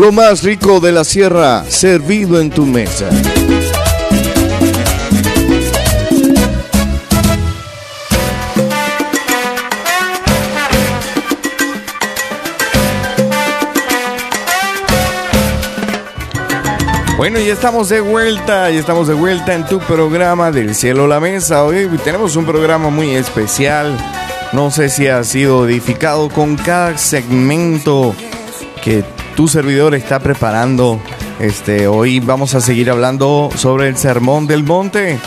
lo más rico de la sierra, servido en tu mesa. Bueno, ya estamos de vuelta, ya estamos de vuelta en tu programa del cielo a la mesa. Hoy tenemos un programa muy especial. No sé si ha sido edificado con cada segmento que tu servidor está preparando. Este, hoy vamos a seguir hablando sobre el sermón del monte.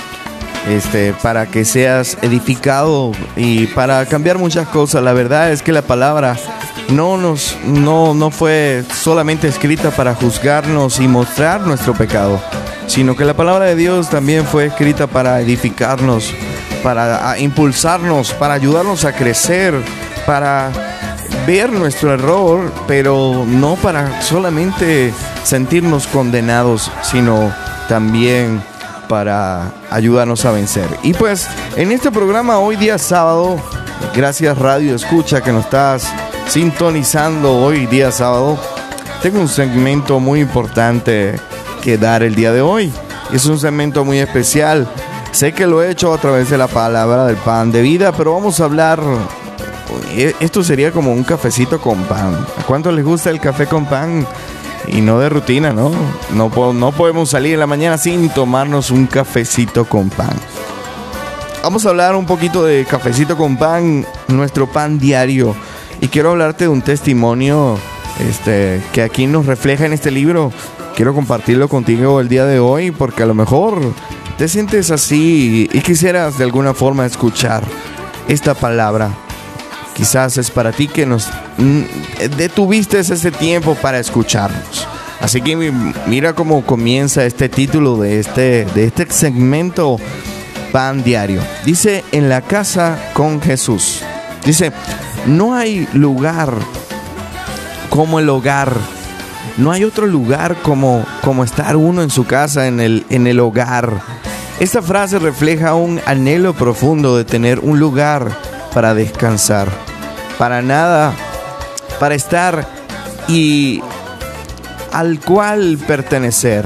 Este, para que seas edificado y para cambiar muchas cosas. La verdad es que la palabra no nos no, no fue solamente escrita para juzgarnos y mostrar nuestro pecado, sino que la palabra de Dios también fue escrita para edificarnos, para impulsarnos, para ayudarnos a crecer, para ver nuestro error, pero no para solamente sentirnos condenados, sino también para ayudarnos a vencer. Y pues en este programa hoy día sábado, gracias Radio Escucha que nos estás sintonizando hoy día sábado, tengo un segmento muy importante que dar el día de hoy. Es un segmento muy especial. Sé que lo he hecho a través de la palabra del pan de vida, pero vamos a hablar... Eh, esto sería como un cafecito con pan. ¿A cuánto les gusta el café con pan? Y no de rutina, ¿no? No, podemos salir en la mañana sin tomarnos un cafecito con pan. Vamos a hablar un poquito de cafecito con pan, nuestro pan diario y quiero hablarte de un testimonio este, que aquí nos refleja en este libro. Quiero compartirlo contigo el día de hoy porque a lo mejor te sientes así y quisieras de alguna forma escuchar esta palabra. Quizás es para ti que nos mm, detuviste ese tiempo para escucharnos. Así que mira cómo comienza este título de este, de este segmento Pan Diario. Dice, en la casa con Jesús. Dice, no hay lugar como el hogar. No hay otro lugar como, como estar uno en su casa, en el, en el hogar. Esta frase refleja un anhelo profundo de tener un lugar para descansar. Para nada, para estar y al cual pertenecer.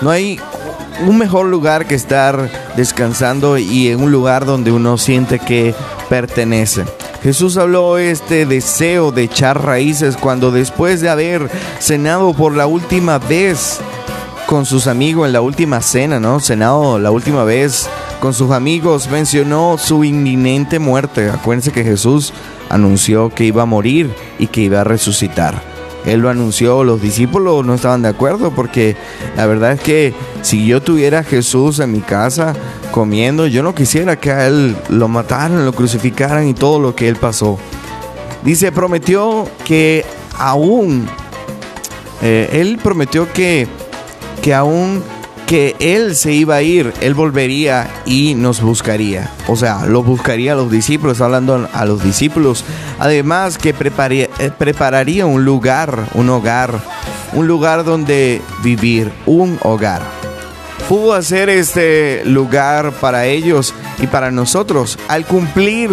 No hay un mejor lugar que estar descansando y en un lugar donde uno siente que pertenece. Jesús habló este deseo de echar raíces cuando después de haber cenado por la última vez con sus amigos en la última cena, ¿no? Cenado la última vez con sus amigos, mencionó su inminente muerte. Acuérdense que Jesús anunció que iba a morir y que iba a resucitar. Él lo anunció, los discípulos no estaban de acuerdo porque la verdad es que si yo tuviera a Jesús en mi casa comiendo, yo no quisiera que a él lo mataran, lo crucificaran y todo lo que él pasó. Dice, prometió que aún, eh, él prometió que, que aún que Él se iba a ir, Él volvería y nos buscaría. O sea, lo buscaría a los discípulos, hablando a los discípulos. Además que prepararía, eh, prepararía un lugar, un hogar, un lugar donde vivir, un hogar. Pudo hacer este lugar para ellos y para nosotros al cumplir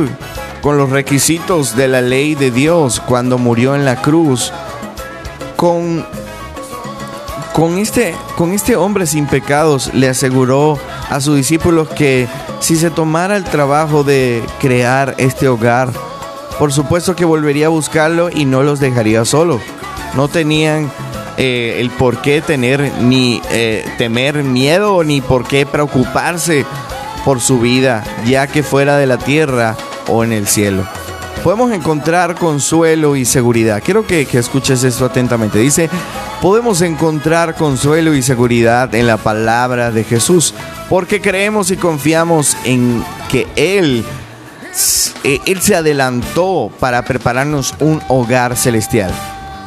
con los requisitos de la ley de Dios cuando murió en la cruz, con con este, con este hombre sin pecados le aseguró a sus discípulos que si se tomara el trabajo de crear este hogar, por supuesto que volvería a buscarlo y no los dejaría solo. No tenían eh, el por qué tener ni eh, temer miedo ni por qué preocuparse por su vida, ya que fuera de la tierra o en el cielo. Podemos encontrar consuelo y seguridad. Quiero que, que escuches esto atentamente. Dice, podemos encontrar consuelo y seguridad en la palabra de Jesús, porque creemos y confiamos en que Él, eh, Él se adelantó para prepararnos un hogar celestial.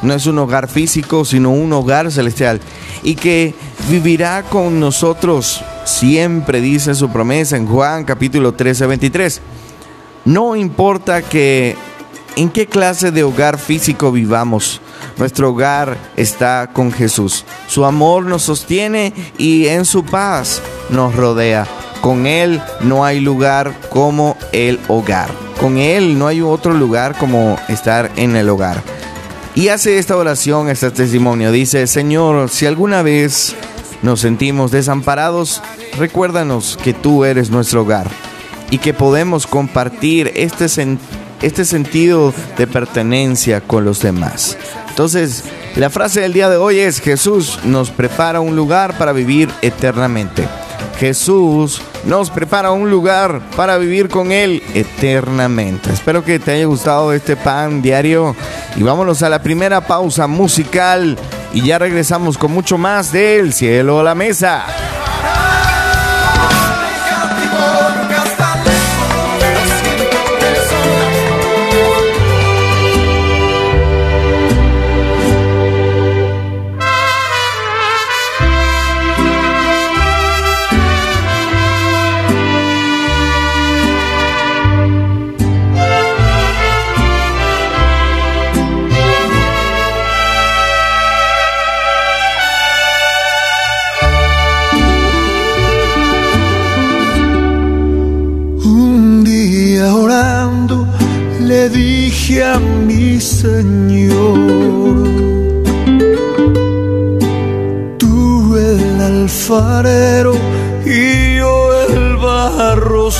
No es un hogar físico, sino un hogar celestial. Y que vivirá con nosotros siempre, dice su promesa en Juan capítulo 13, 23. No importa que en qué clase de hogar físico vivamos, nuestro hogar está con Jesús. Su amor nos sostiene y en su paz nos rodea. Con Él no hay lugar como el hogar. Con Él no hay otro lugar como estar en el hogar. y hace esta oración, este testimonio. Dice, Señor, si alguna vez nos sentimos desamparados, recuérdanos que tú eres nuestro hogar y que podemos compartir este, este sentido de pertenencia con los demás. Entonces, la frase del día de hoy es, Jesús nos prepara un lugar para vivir eternamente. Jesús nos prepara un lugar para vivir con Él eternamente. Espero que te haya gustado este pan diario y vámonos a la primera pausa musical y ya regresamos con mucho más del cielo a la mesa. Mi Señor. Tú el alfarero y yo el barro.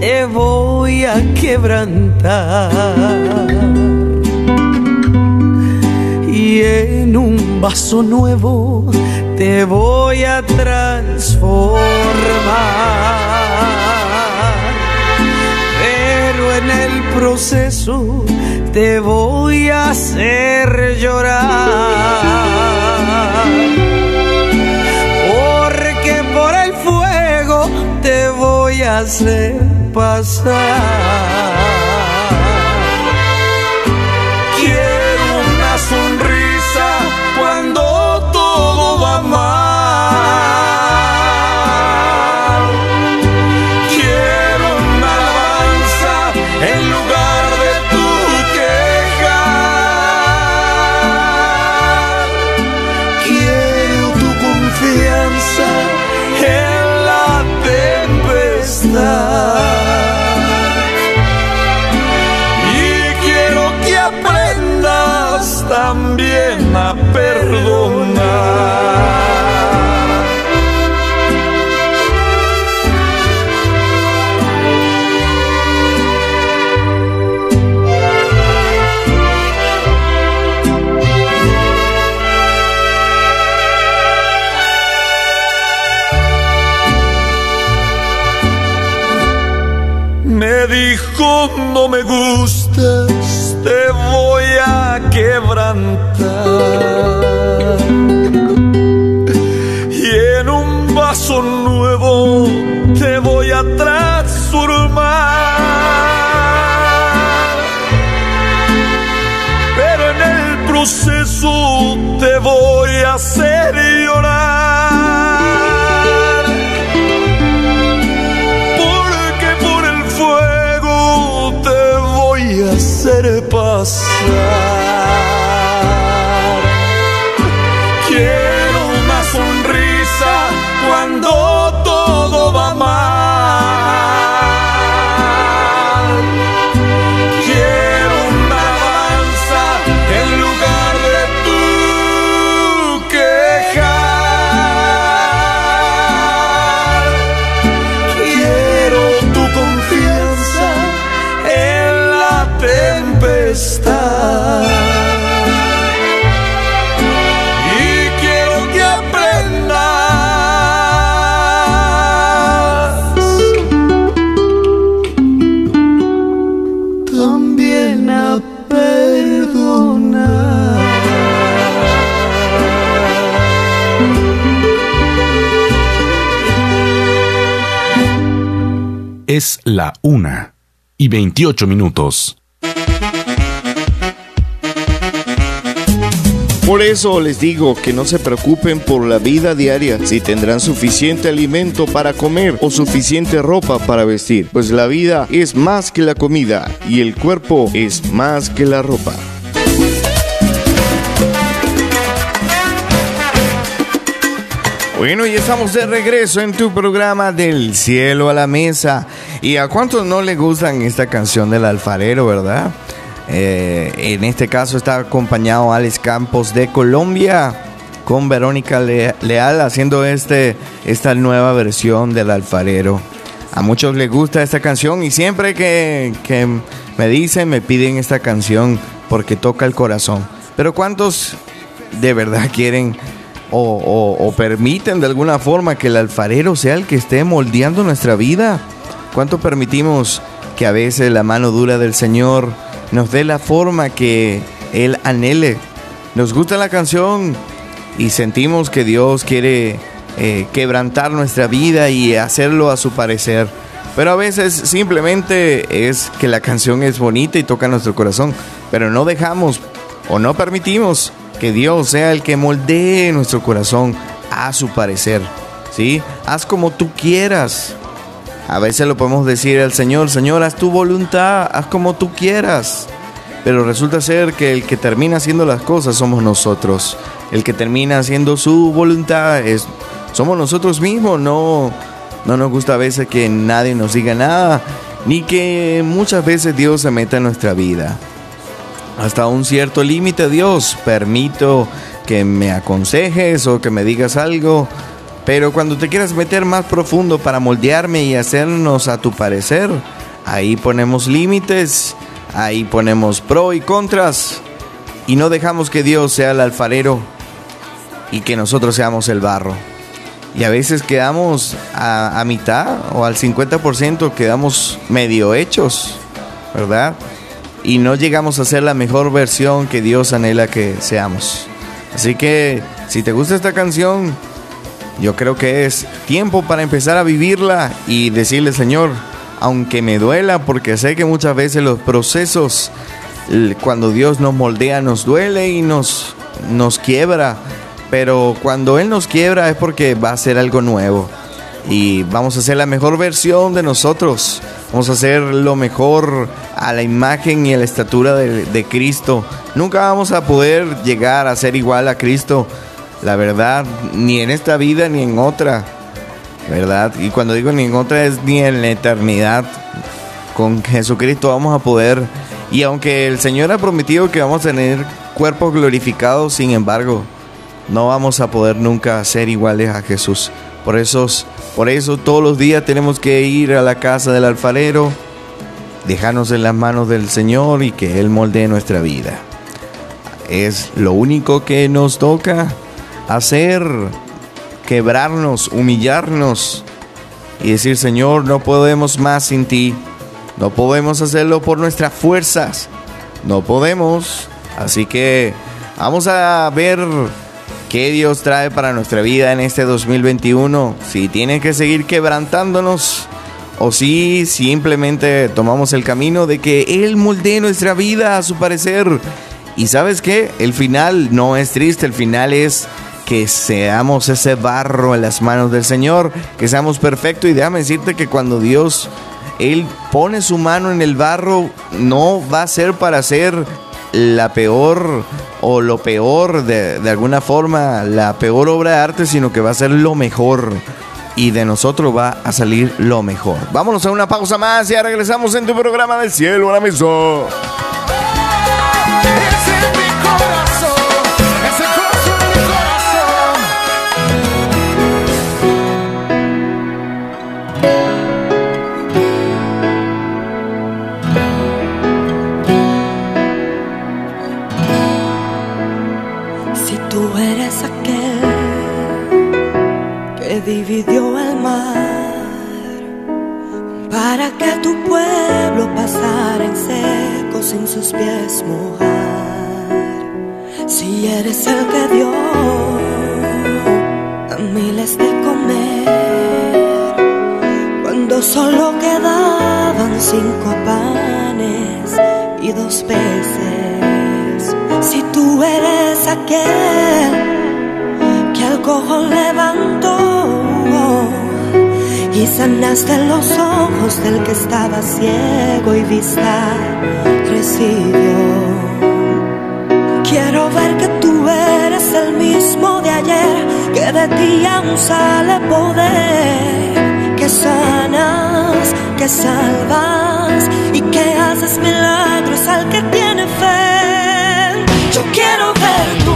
Te voy a quebrantar. Y en un vaso nuevo te voy a transformar. Pero en el proceso te voy a hacer llorar hacer pasar. no me gustas, Es la una y 28 minutos. Por eso les digo que no se preocupen por la vida diaria, si tendrán suficiente alimento para comer o suficiente ropa para vestir, pues la vida es más que la comida y el cuerpo es más que la ropa. Bueno, y estamos de regreso en tu programa del cielo a la mesa. ¿Y a cuántos no le gustan esta canción del alfarero, verdad? Eh, en este caso está acompañado Alex Campos de Colombia con Verónica Leal haciendo este, esta nueva versión del alfarero. A muchos les gusta esta canción y siempre que, que me dicen, me piden esta canción porque toca el corazón. Pero ¿cuántos de verdad quieren o, permiten de alguna forma que el alfarero sea el que esté moldeando nuestra vida? ¿Cuánto permitimos que a veces la mano dura del Señor nos dé la forma que Él anhele? Nos gusta la canción y sentimos que Dios quiere eh, quebrantar nuestra vida y hacerlo a su parecer. Pero a veces simplemente es que la canción es bonita y toca nuestro corazón, pero no dejamos o no permitimos que Dios sea el que moldee nuestro corazón a su parecer. ¿Sí? Haz como tú quieras. A veces lo podemos decir al Señor, Señor, haz tu voluntad, haz como tú quieras. Pero resulta ser que el que termina haciendo las cosas somos nosotros. El que termina haciendo su voluntad es somos nosotros mismos. No, no nos gusta a veces que nadie nos diga nada, ni que muchas veces Dios se meta en nuestra vida hasta un cierto límite, Dios, permito que me aconsejes o que me digas algo, pero cuando te quieras meter más profundo para moldearme y hacernos a tu parecer, ahí ponemos límites, ahí ponemos pro y contras, y no dejamos que Dios sea el alfarero y que nosotros seamos el barro. Y a veces quedamos a, a mitad o al 50% quedamos medio hechos, ¿verdad? Y no llegamos a ser la mejor versión que Dios anhela que seamos. Así que si te gusta esta canción, yo creo que es tiempo para empezar a vivirla y decirle, Señor, aunque me duela, porque sé que muchas veces los procesos, cuando Dios nos moldea, nos duele y nos, nos quiebra, pero cuando Él nos quiebra es porque va a ser algo nuevo y vamos a hacer la mejor versión de nosotros. Vamos a hacer lo mejor a la imagen y a la estatura de, Cristo. Nunca vamos a poder llegar a ser igual a Cristo, la verdad, ni en esta vida ni en otra, ¿verdad? Y cuando digo ni en otra es ni en la eternidad. Con Jesucristo vamos a poder, y aunque el Señor ha prometido que vamos a tener cuerpos glorificados, sin embargo, no vamos a poder nunca ser iguales a Jesús. Por eso, por eso todos los días tenemos que ir a la casa del alfarero, dejarnos en las manos del Señor y que Él moldee nuestra vida. Es lo único que nos toca hacer, quebrarnos, humillarnos y decir, Señor, no podemos más sin ti. No podemos hacerlo por nuestras fuerzas. No podemos. Así que vamos a ver ¿Qué Dios trae para nuestra vida en este 2021? Si tiene que seguir quebrantándonos o si simplemente tomamos el camino de que Él moldee nuestra vida a su parecer. Y sabes qué? El final no es triste, el final es que seamos ese barro en las manos del Señor, que seamos perfectos. Y déjame decirte que cuando Dios, Él pone su mano en el barro, no va a ser para ser la peor o lo peor de, de alguna forma, la peor obra de arte, sino que va a ser lo mejor y de nosotros va a salir lo mejor. Vámonos a una pausa más y ya regresamos en tu programa del cielo a la mesa. dividió para que tu pueblo pasara en seco sin sus pies mojar. Si eres el que dio a miles de comer, cuando solo quedaban cinco panes y dos peces. Si tú eres aquel que al cojo levantó y sanaste los ojos del que estaba ciego y vista recibió. Quiero ver que tú eres el mismo de ayer, que de ti aún sale poder, que sanas, que salvas y que haces milagros al que tiene fe. Yo quiero ver tu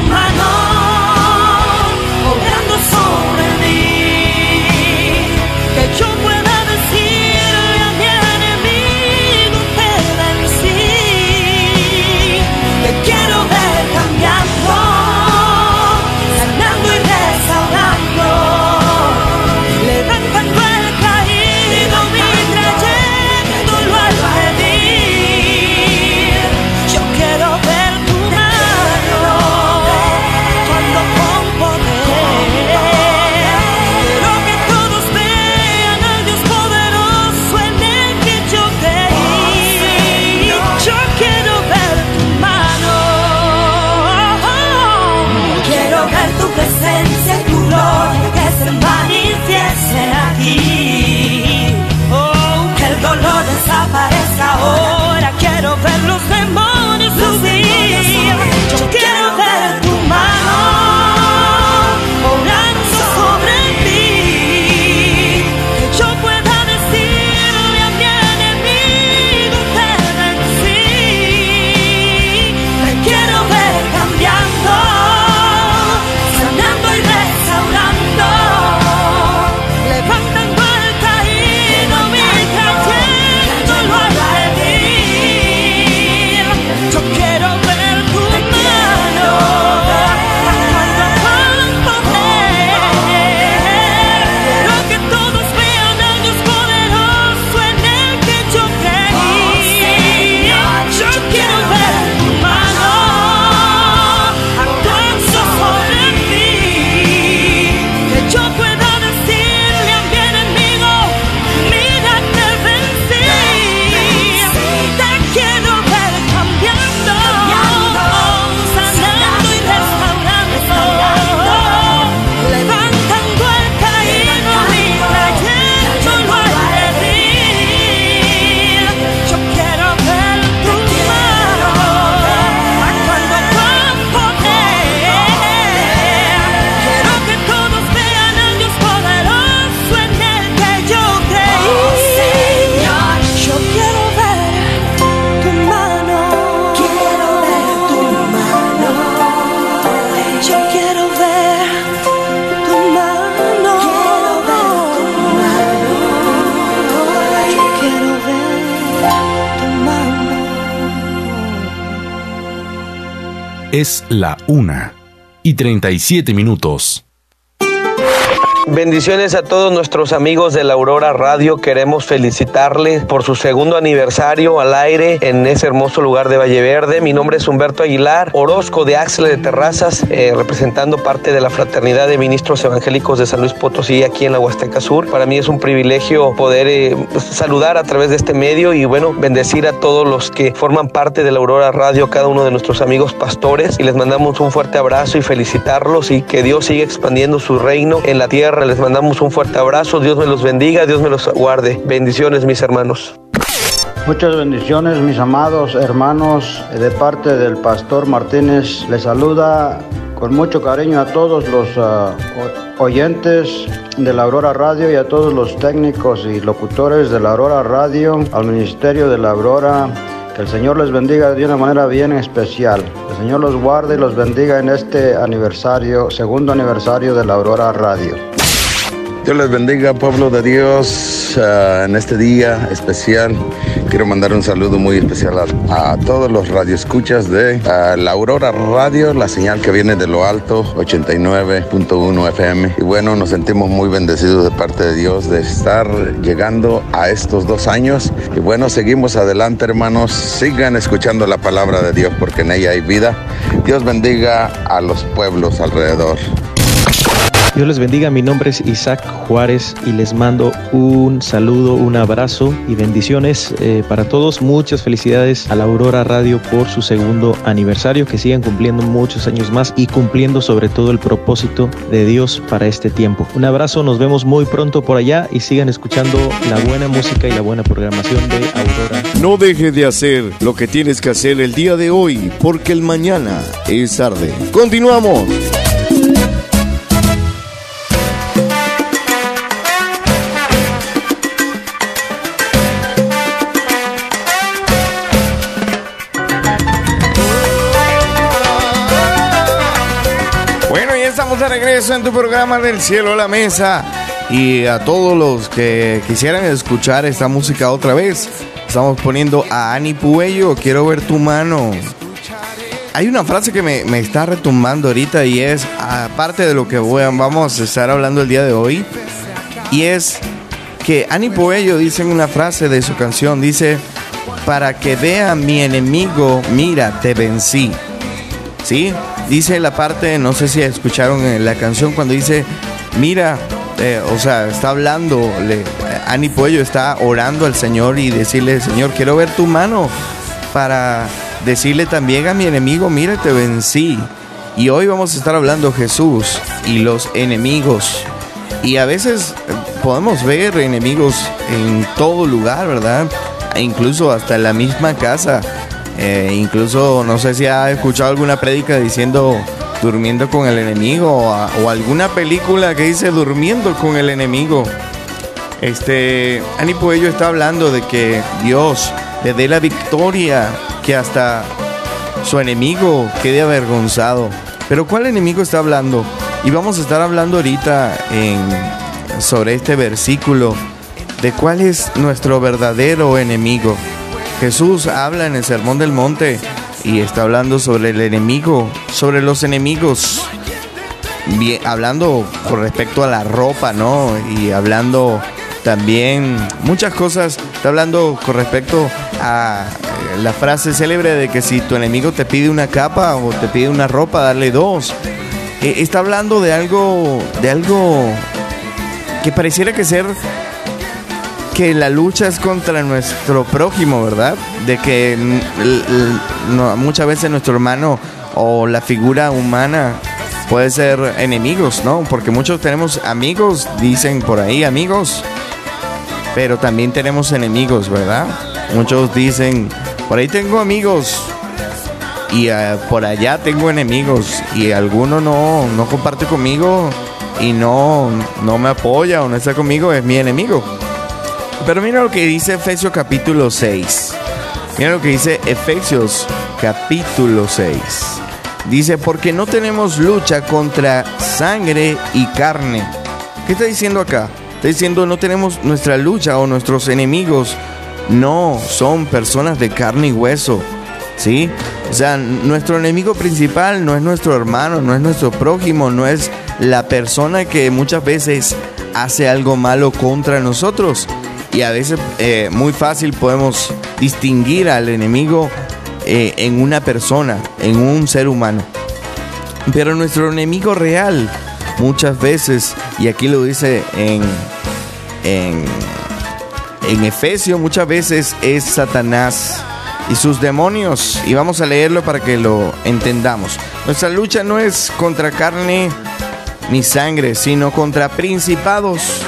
Es la una y 37 minutos. Bendiciones a todos nuestros amigos de la Aurora Radio. Queremos felicitarles por su segundo aniversario al aire en ese hermoso lugar de Valle Verde. Mi nombre es Humberto Aguilar, Orozco de Axle de Terrazas, eh, representando parte de la Fraternidad de Ministros Evangélicos de San Luis Potosí aquí en la Huasteca Sur. Para mí es un privilegio poder eh, saludar a través de este medio y bueno, bendecir a todos los que forman parte de la Aurora Radio, cada uno de nuestros amigos pastores y les mandamos un fuerte abrazo y felicitarlos y que Dios siga expandiendo su reino en la tierra. Les mandamos un fuerte abrazo. Dios me los bendiga, Dios me los guarde. Bendiciones, mis hermanos. Muchas bendiciones, mis amados hermanos, de parte del pastor Martínez. Les saluda con mucho cariño a todos los ah, oyentes de la Aurora Radio y a todos los técnicos y locutores de la Aurora Radio, al Ministerio de la Aurora. Que el Señor les bendiga de una manera bien especial. El Señor los guarde y los bendiga en este aniversario, segundo aniversario de la Aurora Radio. Dios les bendiga, pueblo de Dios, ah, en este día especial. Quiero mandar un saludo muy especial a, todos los radioescuchas de ah, la Aurora Radio, la señal que viene de lo alto, 89.1 FM. Y bueno, nos sentimos muy bendecidos de parte de Dios de estar llegando a estos dos años. Y bueno, seguimos adelante, hermanos. Sigan escuchando la palabra de Dios porque en ella hay vida. Dios bendiga a los pueblos alrededor. Dios les bendiga, mi nombre es Isaac Juárez y les mando un saludo, un abrazo y bendiciones eh, para todos. Muchas felicidades a la Aurora Radio por su segundo aniversario, que sigan cumpliendo muchos años más y cumpliendo sobre todo el propósito de Dios para este tiempo. Un abrazo, nos vemos muy pronto por allá y sigan escuchando la buena música y la buena programación de Aurora. No dejes de hacer lo que tienes que hacer el día de hoy, porque el mañana es tarde. Continuamos. Regreso en tu programa del cielo a la mesa. Y a todos los que quisieran escuchar esta música otra vez, estamos poniendo a Ani Puello, quiero ver tu mano. Hay una frase que me, me está retumbando ahorita y es, aparte de lo que voy vamos a estar hablando el día de hoy, y es que Ani Puello dice en una frase de su canción, dice, para que vea mi enemigo, mira, te vencí. ¿sí? Dice la parte, no sé si escucharon en la canción cuando dice, mira, eh, o sea, está hablando, le, Ani Puello está orando al Señor y decirle, Señor, quiero ver tu mano para decirle también a mi enemigo, mira, te vencí. Y hoy vamos a estar hablando Jesús y los enemigos. Y a veces eh, podemos ver enemigos en todo lugar, ¿verdad? E incluso hasta la misma casa. Eh, incluso no sé si ha escuchado alguna prédica diciendo durmiendo con el enemigo o, alguna película que dice durmiendo con el enemigo. Este, Ani Puello está hablando de que Dios le dé la victoria, que hasta su enemigo quede avergonzado. Pero ¿cuál enemigo está hablando? Y vamos a estar hablando ahorita sobre este versículo de cuál es nuestro verdadero enemigo. Jesús habla en el Sermón del Monte y está hablando sobre el enemigo, sobre los enemigos. Hablando con respecto a la ropa, ¿no? Y hablando también muchas cosas. Está hablando con respecto a eh, la frase célebre de que si tu enemigo te pide una capa o te pide una ropa, darle dos. Eh, está hablando de algo, de algo que pareciera que ser que la lucha es contra nuestro prójimo, ¿verdad? De que mm, muchas veces nuestro hermano o la figura humana puede ser enemigos, ¿no? Porque muchos tenemos amigos, dicen por ahí amigos, pero también tenemos enemigos, ¿verdad? Muchos dicen, por ahí tengo amigos y eh, por allá tengo enemigos y alguno no, no comparte conmigo y no, no me apoya o no está conmigo, es mi enemigo. Pero mira lo que dice Efesios capítulo 6. Mira lo que dice Efesios capítulo 6. Dice, porque no tenemos lucha contra sangre y carne. ¿Qué está diciendo acá? Está diciendo, no tenemos nuestra lucha o nuestros enemigos. No, son personas de carne y hueso. ¿Sí? O sea, nuestro enemigo principal no es nuestro hermano, no es nuestro prójimo, no es la persona que muchas veces hace algo malo contra nosotros. Y a veces eh, muy fácil podemos distinguir al enemigo eh, en una persona, en un ser humano. Pero nuestro enemigo real muchas veces, y aquí lo dice en, en, en Efesios, muchas veces es Satanás y sus demonios. Y vamos a leerlo para que lo entendamos. Nuestra lucha no es contra carne ni sangre, sino contra principados,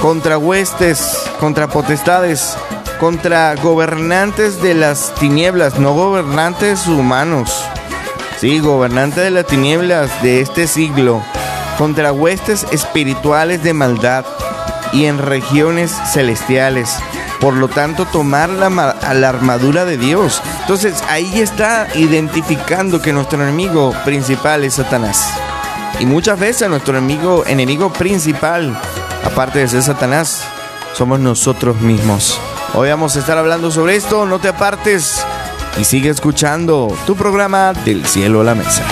contra huestes, contra potestades, contra gobernantes de las tinieblas, no gobernantes humanos. Sí, gobernantes de las tinieblas de este siglo, contra huestes espirituales de maldad y en regiones celestiales. Por lo tanto, tomar la, la armadura de Dios. Entonces, ahí está identificando que nuestro enemigo principal es Satanás. Y muchas veces nuestro enemigo, enemigo principal, aparte de ser Satanás, somos nosotros mismos. Hoy vamos a estar hablando sobre esto, no te apartes y sigue escuchando tu programa Del cielo a la mesa.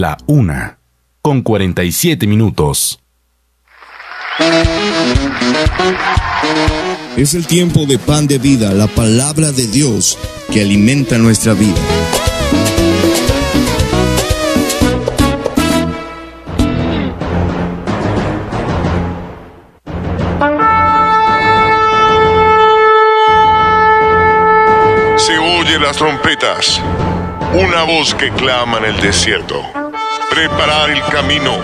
La una, con 47 minutos. Es el tiempo de pan de vida, la palabra de Dios que alimenta nuestra vida. Se oyen las trompetas, una voz que clama en el desierto. Preparar el camino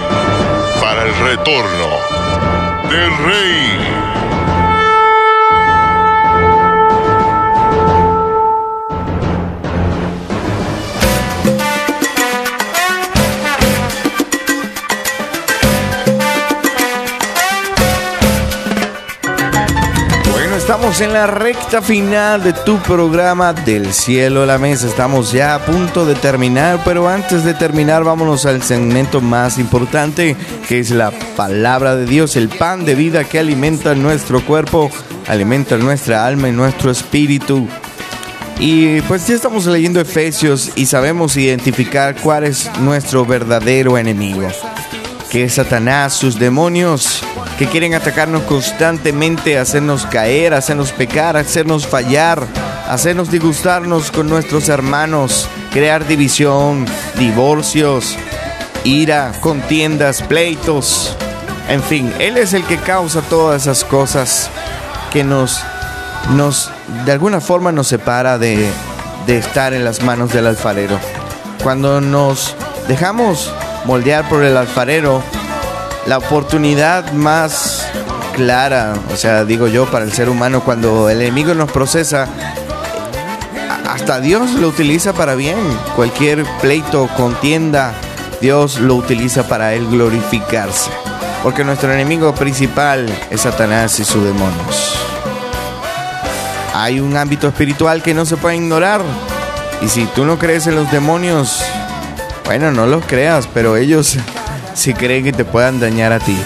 para el retorno del rey. En la recta final de tu programa del cielo a la mesa. Estamos ya a punto de terminar, pero antes de terminar vámonos al segmento más importante, que es la palabra de Dios, el pan de vida que alimenta nuestro cuerpo, alimenta nuestra alma y nuestro espíritu. Y pues ya estamos leyendo Efesios y sabemos identificar cuál es nuestro verdadero enemigo, que es Satanás, sus demonios, que quieren atacarnos constantemente, hacernos caer, hacernos pecar, hacernos fallar, hacernos disgustarnos con nuestros hermanos, crear división, divorcios, ira, contiendas, pleitos. En fin, Él es el que causa todas esas cosas que nos nos, de alguna forma nos separa de, de estar en las manos del alfarero. Cuando nos dejamos moldear por el alfarero, la oportunidad más clara, o sea, digo yo, para el ser humano, cuando el enemigo nos procesa, hasta Dios lo utiliza para bien. Cualquier pleito, contienda, Dios lo utiliza para él glorificarse. Porque nuestro enemigo principal es Satanás y sus demonios. Hay un ámbito espiritual que no se puede ignorar. Y si tú no crees en los demonios, bueno, no los creas, pero ellos sí creen que te puedan dañar a ti.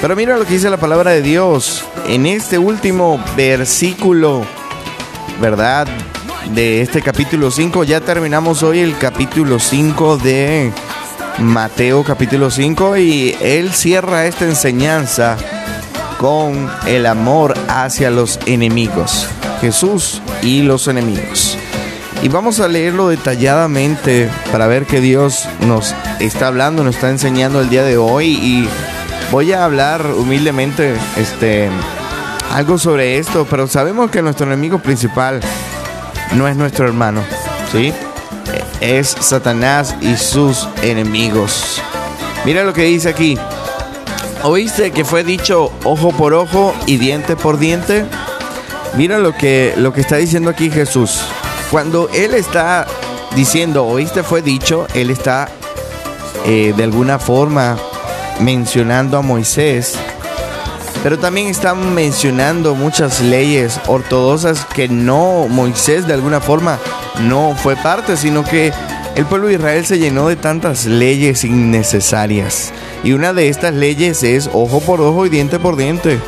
Pero mira lo que dice la palabra de Dios en este último versículo, ¿verdad? De este capítulo 5. Ya terminamos hoy el capítulo 5 de Mateo capítulo 5 y él cierra esta enseñanza con el amor hacia los enemigos. Jesús y los enemigos. Y vamos a leerlo detalladamente para ver que Dios nos está hablando, nos está enseñando el día de hoy y voy a hablar humildemente este algo sobre esto, pero sabemos que nuestro enemigo principal no es nuestro hermano, ¿sí? Es Satanás y sus enemigos. Mira lo que dice aquí. ¿Oíste que fue dicho ojo por ojo y diente por diente? Mira lo que, lo que está diciendo aquí Jesús. Cuando Él está diciendo, oíste fue dicho, Él está eh, de alguna forma mencionando a Moisés, pero también está mencionando muchas leyes ortodoxas que no, Moisés de alguna forma no fue parte, sino que el pueblo de Israel se llenó de tantas leyes innecesarias. Y una de estas leyes es ojo por ojo y diente por diente.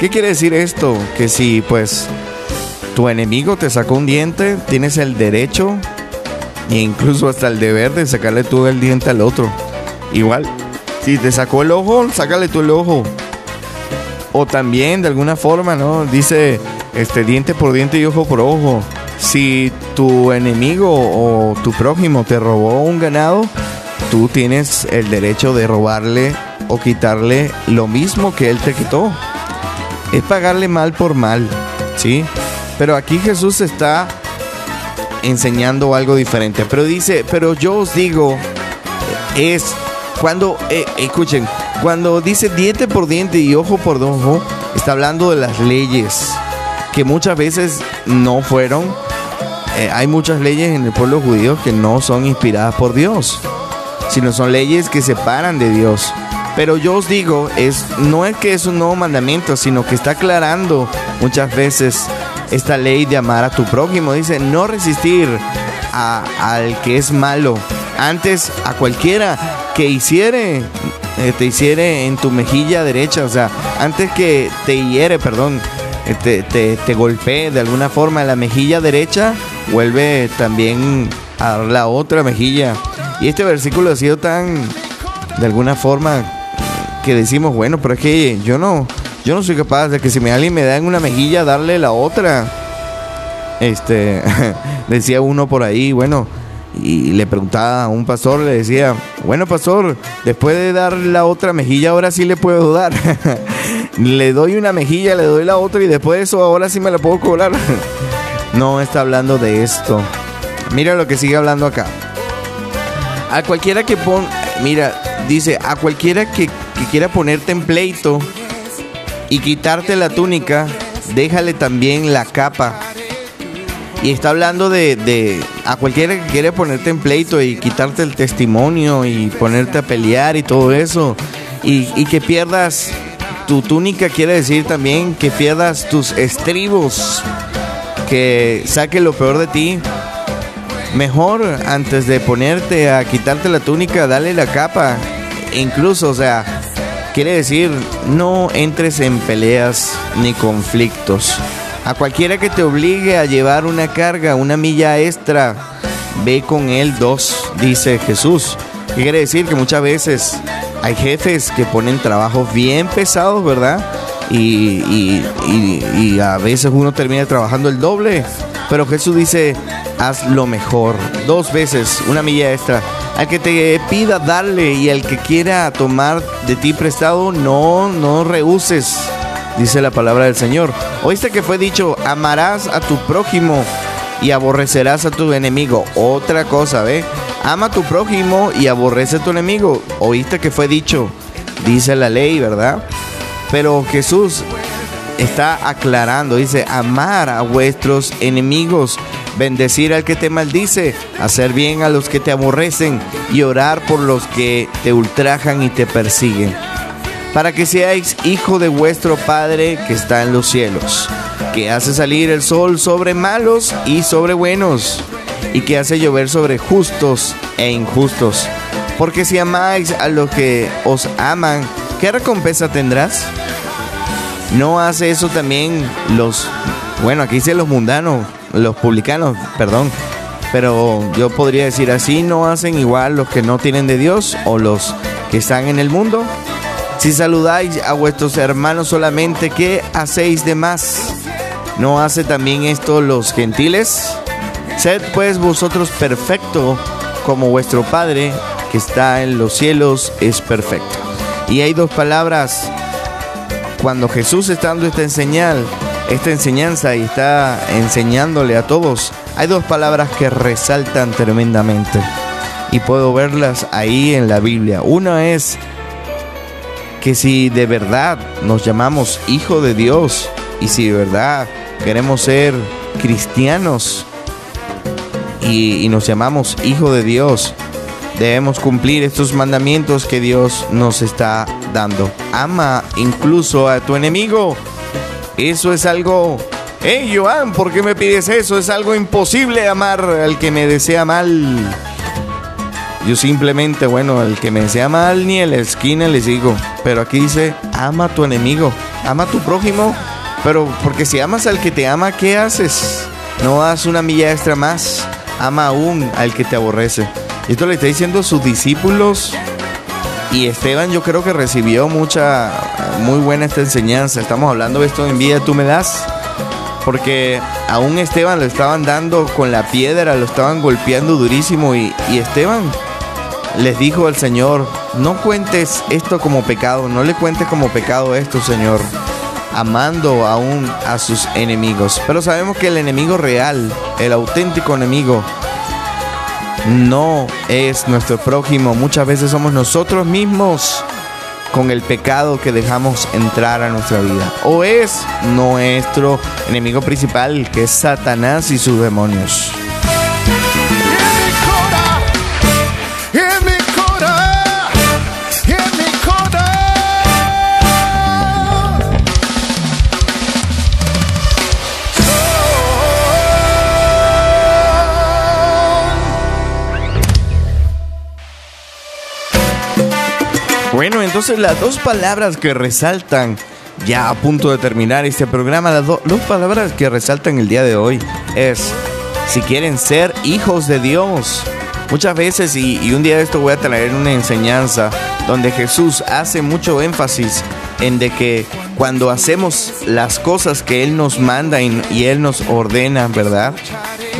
¿Qué quiere decir esto? Que si pues tu enemigo te sacó un diente, tienes el derecho e incluso hasta el deber de sacarle tú el diente al otro. Igual, si te sacó el ojo, sácale tú el ojo. O también de alguna forma, ¿no? Dice este diente por diente y ojo por ojo. Si tu enemigo o tu prójimo te robó un ganado, tú tienes el derecho de robarle o quitarle lo mismo que él te quitó. Es pagarle mal por mal, ¿sí? Pero aquí Jesús está enseñando algo diferente. Pero dice, pero yo os digo, es cuando, eh, escuchen, cuando dice diente por diente y ojo por ojo, está hablando de las leyes que muchas veces no fueron. eh, hay muchas leyes en el pueblo judío que no son inspiradas por Dios, sino son leyes que separan de Dios. Pero yo os digo, es, no es que es un nuevo mandamiento, sino que está aclarando muchas veces esta ley de amar a tu prójimo. Dice, no resistir al que es malo. Antes, a cualquiera que hiciere, eh, te hiciere en tu mejilla derecha, o sea, antes que te hiere, perdón, eh, te, te, te golpee de alguna forma en la mejilla derecha, vuelve también a la otra mejilla. Y este versículo ha sido tan, de alguna forma, que decimos, bueno, pero es que yo no, yo no soy capaz de que si me alguien me da en una mejilla, darle la otra. Este, decía uno por ahí, bueno, y le preguntaba a un pastor, le decía, bueno pastor, después de dar la otra mejilla, ahora sí le puedo dar. le doy una mejilla, le doy la otra y después de eso, ahora sí me la puedo cobrar. no está hablando de esto. Mira lo que sigue hablando acá. A cualquiera que pon, mira, dice, a cualquiera que, que quiera ponerte en pleito y quitarte la túnica, déjale también la capa. Y está hablando de, de a cualquiera que quiere ponerte en pleito y quitarte el testimonio y ponerte a pelear y todo eso. Y, y que pierdas tu túnica quiere decir también que pierdas tus estribos. Que saque lo peor de ti. Mejor antes de ponerte a quitarte la túnica, dale la capa. Incluso, o sea, quiere decir, no entres en peleas ni conflictos. A cualquiera que te obligue a llevar una carga, una milla extra, ve con él dos, dice Jesús. ¿Qué quiere decir? Que muchas veces hay jefes que ponen trabajos bien pesados, ¿verdad? Y a veces uno termina trabajando el doble. Pero Jesús dice, haz lo mejor. Dos veces, una milla extra. Al que te pida darle y al que quiera tomar de ti prestado, no, no rehuses. dice la palabra del Señor. Oíste que fue dicho, amarás a tu prójimo y aborrecerás a tu enemigo. Otra cosa, ¿ve? Ama a tu prójimo y aborrece a tu enemigo. Oíste que fue dicho, dice la ley, ¿verdad? Pero Jesús está aclarando, dice, amar a vuestros enemigos, bendecir al que te maldice, hacer bien a los que te aborrecen y orar por los que te ultrajan y te persiguen, para que seáis hijo de vuestro Padre que está en los cielos, que hace salir el sol sobre malos y sobre buenos, y que hace llover sobre justos e injustos. Porque si amáis a los que os aman, ¿qué recompensa tendrás? ¿No hace eso también los, bueno, aquí dice los mundanos, los publicanos, perdón, pero yo podría decir así, ¿no hacen igual los que no tienen de Dios o los que están en el mundo? Si saludáis a vuestros hermanos solamente, ¿qué hacéis de más? ¿No hace también esto los gentiles? Sed pues vosotros perfecto como vuestro Padre que está en los cielos es perfecto. Y hay dos palabras cuando Jesús está dando esta enseñal, esta enseñanza y está enseñándole a todos, hay dos palabras que resaltan tremendamente y puedo verlas ahí en la Biblia. Una es que si de verdad nos llamamos hijo de Dios y si de verdad queremos ser cristianos y, nos llamamos hijo de Dios, debemos cumplir estos mandamientos que Dios nos está dando. Ama incluso a tu enemigo. Eso es algo... Hey Joan, ¿por qué me pides eso? Es algo imposible amar al que me desea mal. Yo simplemente, bueno, al que me desea mal ni en la esquina les digo. Pero aquí dice, ama a tu enemigo, ama a tu prójimo. Pero porque si amas al que te ama, ¿qué haces? No haz una milla extra más. Ama aún al que te aborrece. Esto le está diciendo a sus discípulos. Y Esteban yo creo que recibió mucha, muy buena esta enseñanza. Estamos hablando de esto en vida, tú me das. Porque aún Esteban lo estaban dando con la piedra, lo estaban golpeando durísimo. Y, y Esteban les dijo al Señor, no cuentes esto como pecado, no le cuentes como pecado esto, Señor. Amando aún a sus enemigos. Pero sabemos que el enemigo real, el auténtico enemigo, no es nuestro prójimo. Muchas veces somos nosotros mismos con el pecado que dejamos entrar a nuestra vida. O es nuestro enemigo principal, que es Satanás y sus demonios. Entonces las dos palabras que resaltan, ya a punto de terminar este programa, las do- dos palabras que resaltan el día de hoy es, si quieren ser hijos de Dios. Muchas veces, y, un día de esto voy a traer una enseñanza donde Jesús hace mucho énfasis en de que cuando hacemos las cosas que Él nos manda y, y Él nos ordena, ¿verdad?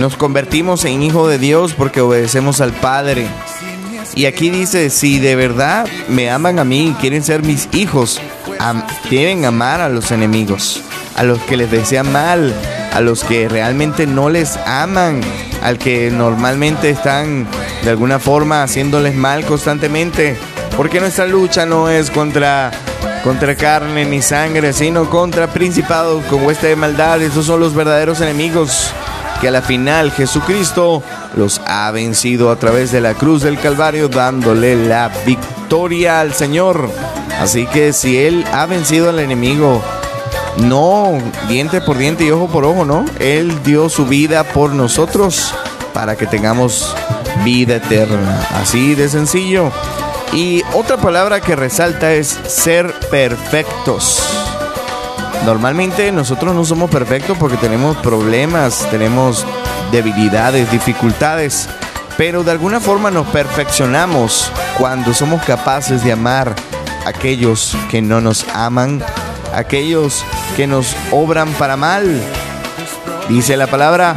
Nos convertimos en hijo de Dios porque obedecemos al Padre. Y aquí dice, si de verdad me aman a mí y quieren ser mis hijos, am- deben amar a los enemigos, a los que les desean mal, a los que realmente no les aman, al que normalmente están de alguna forma haciéndoles mal constantemente. Porque nuestra lucha no es contra, contra carne ni sangre, sino contra principados con hueste de maldad. Esos son los verdaderos enemigos que a la final Jesucristo los ha vencido a través de la cruz del Calvario, dándole la victoria al Señor. Así que si Él ha vencido al enemigo, no diente por diente y ojo por ojo, ¿no? Él dio su vida por nosotros para que tengamos vida eterna. Así de sencillo. Y otra palabra que resalta es ser perfectos. Normalmente nosotros no somos perfectos porque tenemos problemas, tenemos debilidades, dificultades, pero de alguna forma nos perfeccionamos cuando somos capaces de amar a aquellos que no nos aman, aquellos que nos obran para mal. Dice la palabra,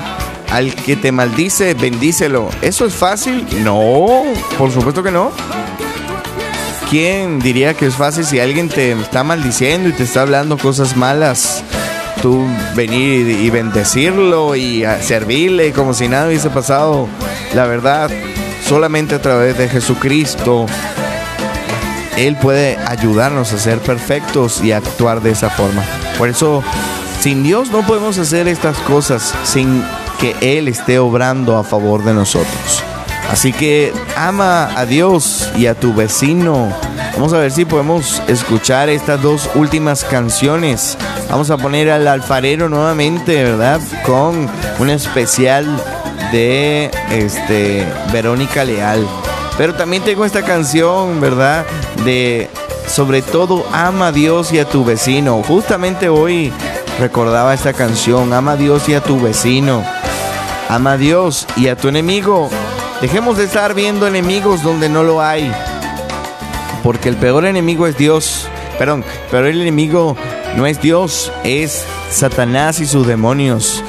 al que te maldice, bendícelo. ¿Eso es fácil? No, por supuesto que no. ¿Quién diría que es fácil si alguien te está maldiciendo y te está hablando cosas malas? Tú venir y, bendecirlo y a servirle como si nada hubiese pasado. La verdad, solamente a través de Jesucristo, Él puede ayudarnos a ser perfectos y actuar de esa forma. Por eso, sin Dios no podemos hacer estas cosas sin que Él esté obrando a favor de nosotros. Así que ama a Dios y a tu vecino. Vamos a ver si podemos escuchar estas dos últimas canciones. Vamos a poner al alfarero nuevamente, ¿verdad? Con un especial de este Verónica Leal. Pero también tengo esta canción, ¿verdad? De sobre todo ama a Dios y a tu vecino. Justamente hoy recordaba esta canción, ama a Dios y a tu vecino. Ama a Dios y a tu enemigo. Dejemos de estar viendo enemigos donde no lo hay. Porque el peor enemigo es Dios. Perdón, pero el enemigo no es Dios, es Satanás y sus demonios.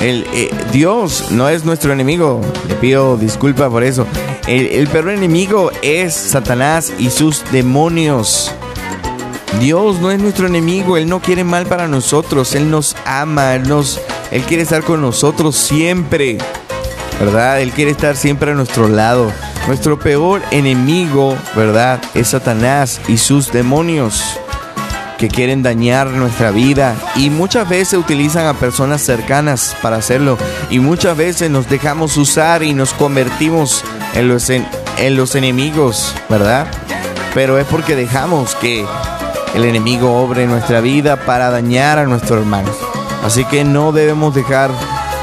El, eh, Dios no es nuestro enemigo. Le pido disculpa por eso. El, peor enemigo es Satanás y sus demonios. Dios no es nuestro enemigo, Él no quiere mal para nosotros, Él nos ama, Él, nos, Él quiere estar con nosotros siempre, ¿verdad? Él quiere estar siempre a nuestro lado. Nuestro peor enemigo, ¿verdad? Es Satanás y sus demonios que quieren dañar nuestra vida y muchas veces utilizan a personas cercanas para hacerlo y muchas veces nos dejamos usar y nos convertimos en los, en, los enemigos, ¿verdad? Pero es porque dejamos que el enemigo obre nuestra vida para dañar a nuestros hermanos. Así que no debemos dejar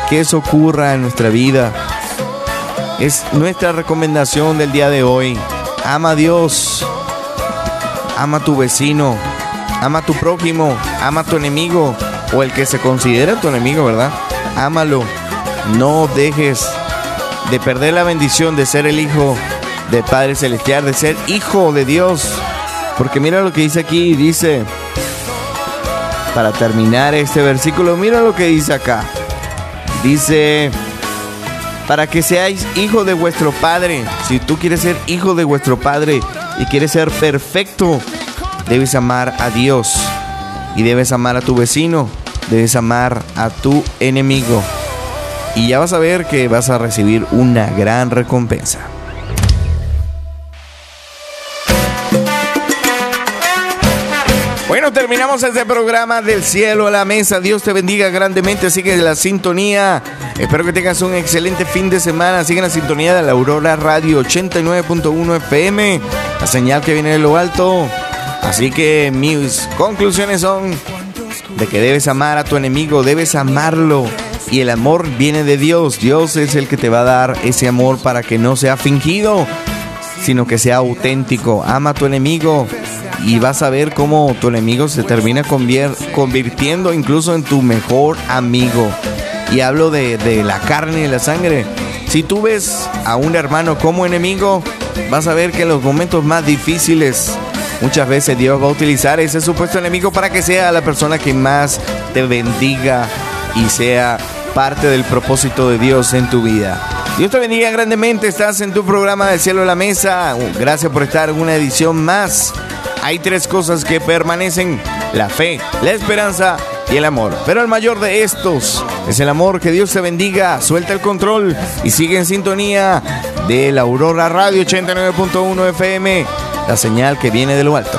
que eso ocurra en nuestra vida. Es nuestra recomendación del día de hoy. Ama a Dios. Ama a tu vecino. Ama a tu prójimo. Ama a tu enemigo. O el que se considera tu enemigo, ¿verdad? Ámalo. No dejes de perder la bendición de ser el hijo de Padre Celestial, de ser hijo de Dios. Porque mira lo que dice aquí, dice, para terminar este versículo, mira lo que dice acá. Dice, para que seáis hijo de vuestro Padre, si tú quieres ser hijo de vuestro Padre y quieres ser perfecto, debes amar a Dios y debes amar a tu vecino, debes amar a tu enemigo. Y ya vas a ver que vas a recibir una gran recompensa. Terminamos este programa del cielo a la mesa. Dios te bendiga grandemente. Sigue la sintonía. Espero que tengas un excelente fin de semana. Sigue la sintonía de la Aurora Radio 89.1 FM. La señal que viene de lo alto. Así que mis conclusiones son de que debes amar a tu enemigo, debes amarlo. Y el amor viene de Dios. Dios es el que te va a dar ese amor para que no sea fingido, sino que sea auténtico. Ama a tu enemigo y vas a ver cómo tu enemigo se termina convirtiendo incluso en tu mejor amigo. Y hablo de, de la carne y la sangre. Si tú ves a un hermano como enemigo, vas a ver que en los momentos más difíciles, muchas veces Dios va a utilizar ese supuesto enemigo para que sea la persona que más te bendiga y sea parte del propósito de Dios en tu vida. Dios te bendiga grandemente, estás en tu programa del cielo a la mesa. Gracias por estar en una edición más. Hay tres cosas que permanecen, la fe, la esperanza y el amor. Pero el mayor de estos es el amor. Que Dios te bendiga, suelta el control y sigue en sintonía de la Aurora Radio 89.1 FM, la señal que viene de lo alto.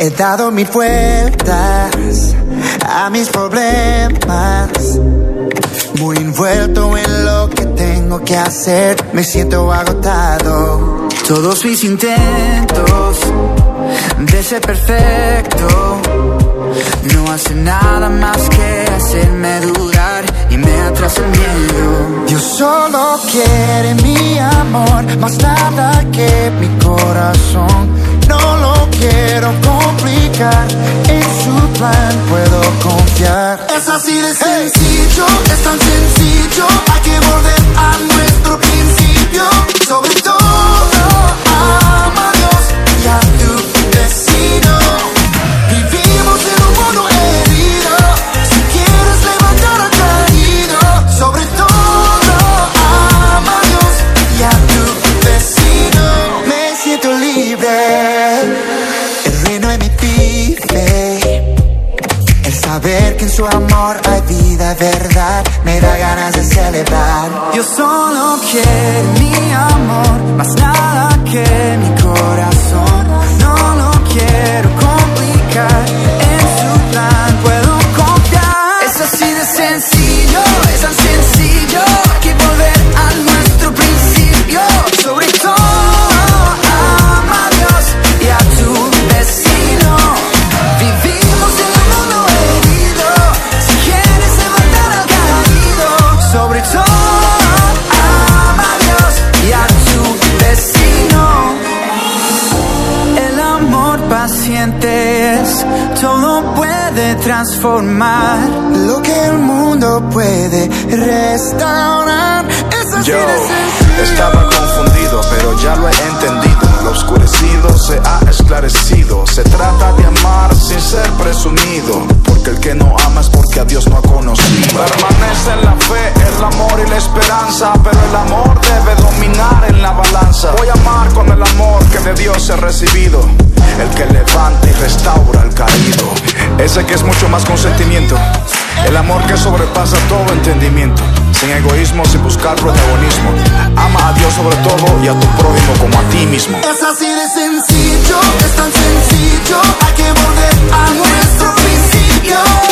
He dado mil vueltas a mis problemas. Muy envuelto en lo que tengo que hacer, me siento agotado. Todos mis intentos de ser perfecto no hacen nada más que hacerme dudar y me atrasa el miedo. Dios solo quiere mi amor, más nada que mi corazón. Quiero complicar, en su plan puedo confiar. Es así de sencillo, es tan sencillo, hay que volver a nuestro principio. Sobre todo, puede transformar de Dios he recibido. El que levanta y restaura al caído. Ese que es mucho más consentimiento. El amor que sobrepasa todo entendimiento. Sin egoísmo, sin buscar protagonismo. Ama a Dios sobre todo y a tu prójimo como a ti mismo. Es así de sencillo, es tan sencillo, hay que volver a nuestro principio.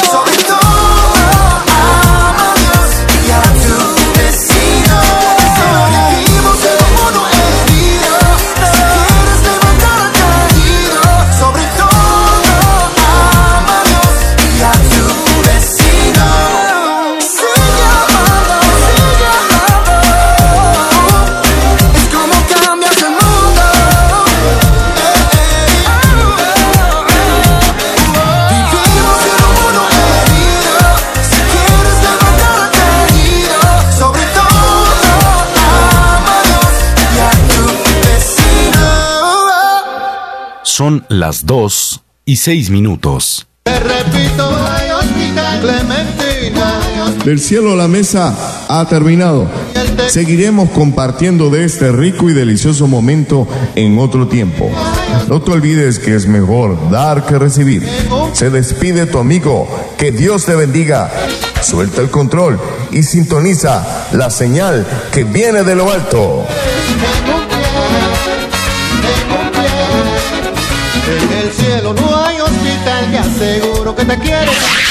Son las 2 y 6 minutos. Te repito, ay, hospital Clementina. Del cielo la mesa ha terminado. Seguiremos compartiendo de este rico y delicioso momento en otro tiempo. No te olvides que es mejor dar que recibir. Se despide tu amigo. Que Dios te bendiga. Suelta el control y sintoniza la señal que viene de lo alto. Que te quiere.